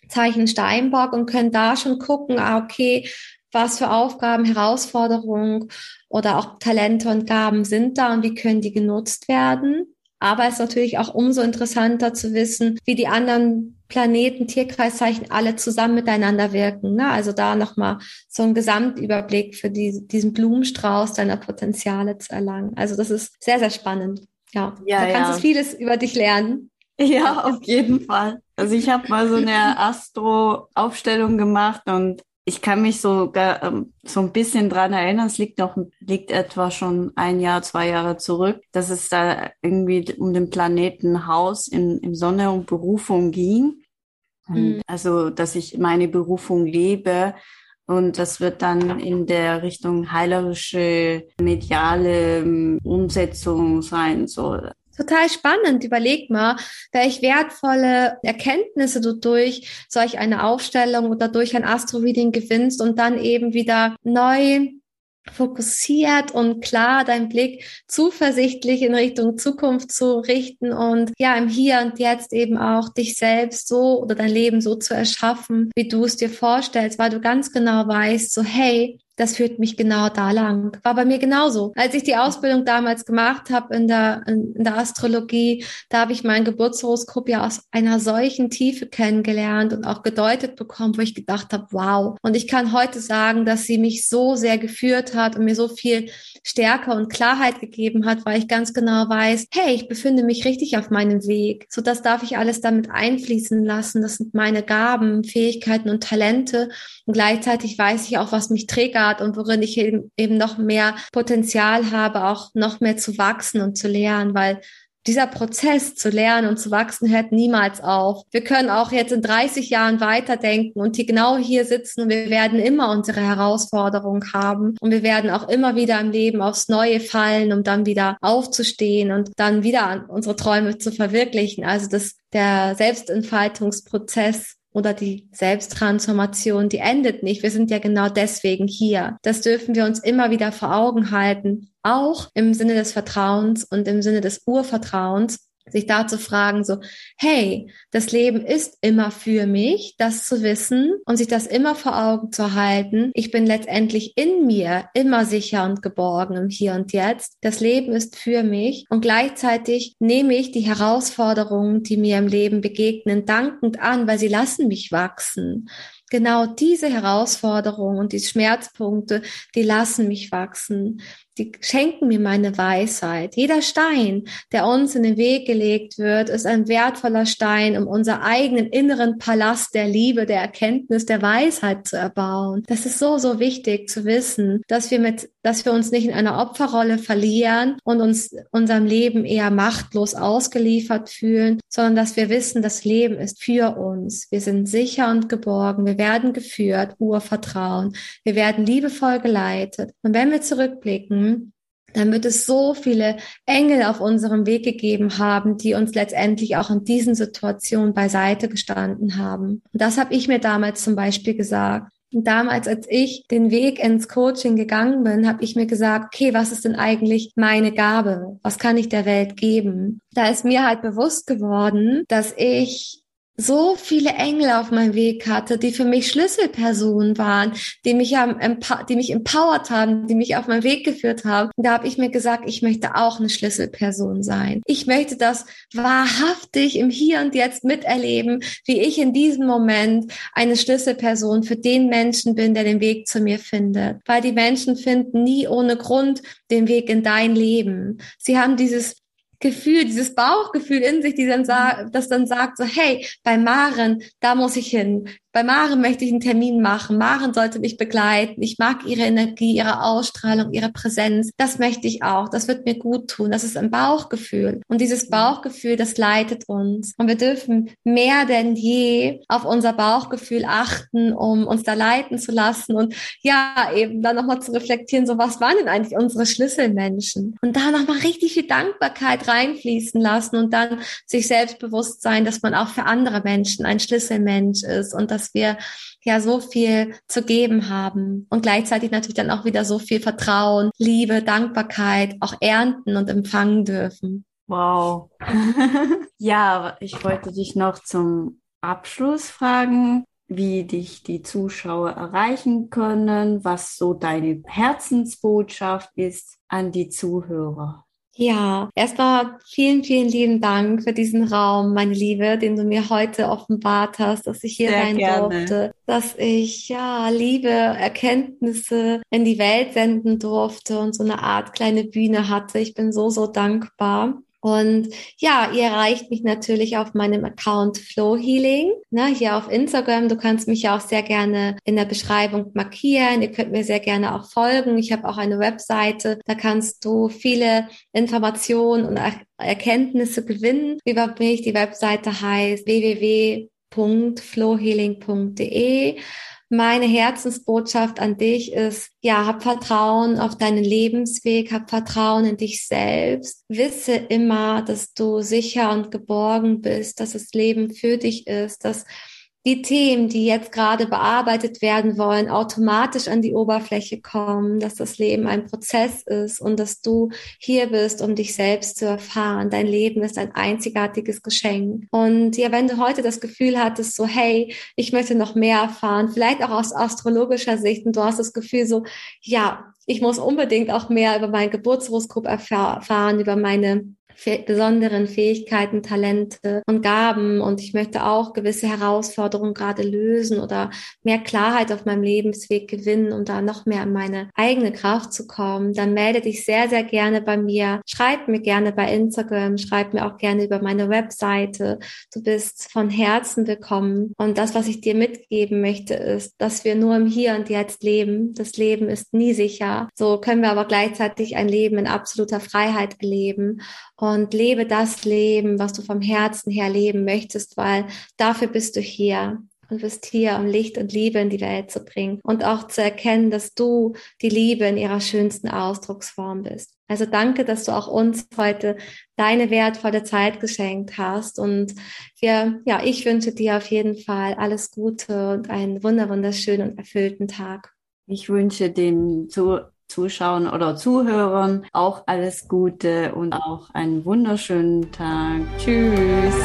Zeichen Steinbock und können da schon gucken, ah, okay, was für Aufgaben, Herausforderungen oder auch Talente und Gaben sind da und wie können die genutzt werden. Aber es ist natürlich auch umso interessanter zu wissen, wie die anderen Planeten, Tierkreiszeichen alle zusammen miteinander wirken. Ne? Also da nochmal so ein Gesamtüberblick für die, diesen Blumenstrauß deiner Potenziale zu erlangen. Also das ist sehr, sehr spannend. Ja, ja da kannst du vieles über dich lernen. Ja, auf jeden Fall. Also ich habe mal so eine Astro-Aufstellung gemacht und ich kann mich so, ähm, so ein bisschen dran erinnern, es liegt noch, liegt etwa schon ein Jahr, zwei Jahre zurück, dass es da irgendwie um den Planeten Haus in, im Sonne und Berufung ging. Mhm. Also, dass ich meine Berufung lebe. Und das wird dann in der Richtung heilerische, mediale ähm, Umsetzung sein. So, Total spannend. Überleg mal, welch wertvolle Erkenntnisse du durch solch eine Aufstellung oder durch ein Astro-Reading gewinnst und dann eben wieder neu fokussiert und klar deinen Blick zuversichtlich in Richtung Zukunft zu richten und ja im Hier und Jetzt eben auch dich selbst so oder dein Leben so zu erschaffen, wie du es dir vorstellst, weil du ganz genau weißt, so hey, das führt mich genau da lang. War bei mir genauso. Als ich die Ausbildung damals gemacht habe in der, in, der Astrologie, da habe ich mein Geburtshoroskop ja aus einer solchen Tiefe kennengelernt und auch gedeutet bekommen, wo ich gedacht habe, wow. Und ich kann heute sagen, dass sie mich so sehr geführt hat und mir so viel Stärke und Klarheit gegeben hat, weil ich ganz genau weiß, hey, ich befinde mich richtig auf meinem Weg. So das darf ich alles damit einfließen lassen. Das sind meine Gaben, Fähigkeiten und Talente. Und gleichzeitig weiß ich auch, was mich triggert und worin ich eben, eben noch mehr Potenzial habe, auch noch mehr zu wachsen und zu lernen, weil dieser Prozess zu lernen und zu wachsen hört niemals auf. Wir können auch jetzt in 30 Jahren weiterdenken und hier genau hier sitzen und wir werden immer unsere Herausforderung haben und wir werden auch immer wieder im Leben aufs Neue fallen, um dann wieder aufzustehen und dann wieder unsere Träume zu verwirklichen. Also das, der Selbstentfaltungsprozess oder die Selbsttransformation, die endet nicht. Wir sind ja genau deswegen hier. Das dürfen wir uns immer wieder vor Augen halten, auch im Sinne des Vertrauens und im Sinne des Urvertrauens, sich da zu fragen, so, hey, das Leben ist immer für mich, das zu wissen und sich das immer vor Augen zu halten. Ich bin letztendlich in mir immer sicher und geborgen im Hier und Jetzt. Das Leben ist für mich und gleichzeitig nehme ich die Herausforderungen, die mir im Leben begegnen, dankend an, weil sie lassen mich wachsen genau diese Herausforderungen und die Schmerzpunkte, die lassen mich wachsen die schenken mir meine Weisheit. Jeder Stein, der uns in den Weg gelegt wird, ist ein wertvoller Stein, um unser eigenen inneren Palast der Liebe, der Erkenntnis, der Weisheit zu erbauen. Das ist so, so wichtig zu wissen, dass wir mit, dass wir uns nicht in einer Opferrolle verlieren und uns unserem Leben eher machtlos ausgeliefert fühlen, sondern dass wir wissen, das Leben ist für uns. Wir sind sicher und geborgen. Wir werden geführt, Urvertrauen. Wir werden liebevoll geleitet. Und wenn wir zurückblicken, dann wird es so viele Engel auf unserem Weg gegeben haben, die uns letztendlich auch in diesen Situationen beiseite gestanden haben. Und das habe ich mir damals zum Beispiel gesagt. Und damals, als ich den Weg ins Coaching gegangen bin, habe ich mir gesagt, okay, was ist denn eigentlich meine Gabe? Was kann ich der Welt geben? Da ist mir halt bewusst geworden, dass ich so viele Engel auf meinem Weg hatte, die für mich Schlüsselpersonen waren, die mich, am, die mich empowert haben, die mich auf meinen Weg geführt haben. Da habe ich mir gesagt, ich möchte auch eine Schlüsselperson sein. Ich möchte das wahrhaftig im Hier und Jetzt miterleben, wie ich in diesem Moment eine Schlüsselperson für den Menschen bin, der den Weg zu mir findet. Weil die Menschen finden nie ohne Grund den Weg in dein Leben. Sie haben dieses Gefühl, dieses Bauchgefühl in sich, die dann sagt, das dann sagt so, hey, bei Maren, da muss ich hin. Bei Maren möchte ich einen Termin machen. Maren sollte mich begleiten. Ich mag ihre Energie, ihre Ausstrahlung, ihre Präsenz. Das möchte ich auch. Das wird mir gut tun. Das ist ein Bauchgefühl. Und dieses Bauchgefühl, das leitet uns. Und wir dürfen mehr denn je auf unser Bauchgefühl achten, um uns da leiten zu lassen. Und ja, eben dann nochmal zu reflektieren, so was waren denn eigentlich unsere Schlüsselmenschen? Und da nochmal richtig viel Dankbarkeit reinfließen lassen und dann sich selbstbewusst sein, dass man auch für andere Menschen ein Schlüsselmensch ist und dass dass wir ja so viel zu geben haben und gleichzeitig natürlich dann auch wieder so viel Vertrauen, Liebe, Dankbarkeit auch ernten und empfangen dürfen. Wow. ja, ich wollte dich noch zum Abschluss fragen, wie dich die Zuschauer erreichen können, was so deine Herzensbotschaft ist an die Zuhörer. Ja, erstmal vielen, vielen lieben Dank für diesen Raum, meine Liebe, den du mir heute offenbart hast, dass ich hier Sehr sein gerne. durfte, dass ich ja Liebe, Erkenntnisse in die Welt senden durfte und so eine Art kleine Bühne hatte. Ich bin so, so dankbar. Und ja, ihr erreicht mich natürlich auf meinem Account Flow Healing, ne, hier auf Instagram. Du kannst mich ja auch sehr gerne in der Beschreibung markieren. Ihr könnt mir sehr gerne auch folgen. Ich habe auch eine Webseite, da kannst du viele Informationen und er Erkenntnisse gewinnen über mich. Die Webseite heißt www.flowhealing.de. Meine Herzensbotschaft an dich ist, ja, hab Vertrauen auf deinen Lebensweg, hab Vertrauen in dich selbst. Wisse immer, dass du sicher und geborgen bist, dass das Leben für dich ist, dass die Themen, die jetzt gerade bearbeitet werden wollen, automatisch an die Oberfläche kommen, dass das Leben ein Prozess ist und dass du hier bist, um dich selbst zu erfahren. Dein Leben ist ein einzigartiges Geschenk. Und ja, wenn du heute das Gefühl hattest, so, hey, ich möchte noch mehr erfahren, vielleicht auch aus astrologischer Sicht und du hast das Gefühl so, ja, ich muss unbedingt auch mehr über mein Geburtshoroskop erfahren, über meine besonderen Fähigkeiten, Talente und Gaben und ich möchte auch gewisse Herausforderungen gerade lösen oder mehr Klarheit auf meinem Lebensweg gewinnen, um da noch mehr in meine eigene Kraft zu kommen, dann melde dich sehr, sehr gerne bei mir. Schreib mir gerne bei Instagram, schreib mir auch gerne über meine Webseite. Du bist von Herzen willkommen. Und das, was ich dir mitgeben möchte, ist, dass wir nur im Hier und Jetzt leben. Das Leben ist nie sicher. So können wir aber gleichzeitig ein Leben in absoluter Freiheit erleben und lebe das Leben, was du vom Herzen her leben möchtest, weil dafür bist du hier und bist hier, um Licht und Liebe in die Welt zu bringen und auch zu erkennen, dass du die Liebe in ihrer schönsten Ausdrucksform bist. Also danke, dass du auch uns heute deine wertvolle Zeit geschenkt hast und wir, ja, ich wünsche dir auf jeden Fall alles Gute und einen wunderschönen und erfüllten Tag. Ich wünsche den Zuschauen oder Zuhören auch alles Gute und auch einen wunderschönen Tag. Tschüss.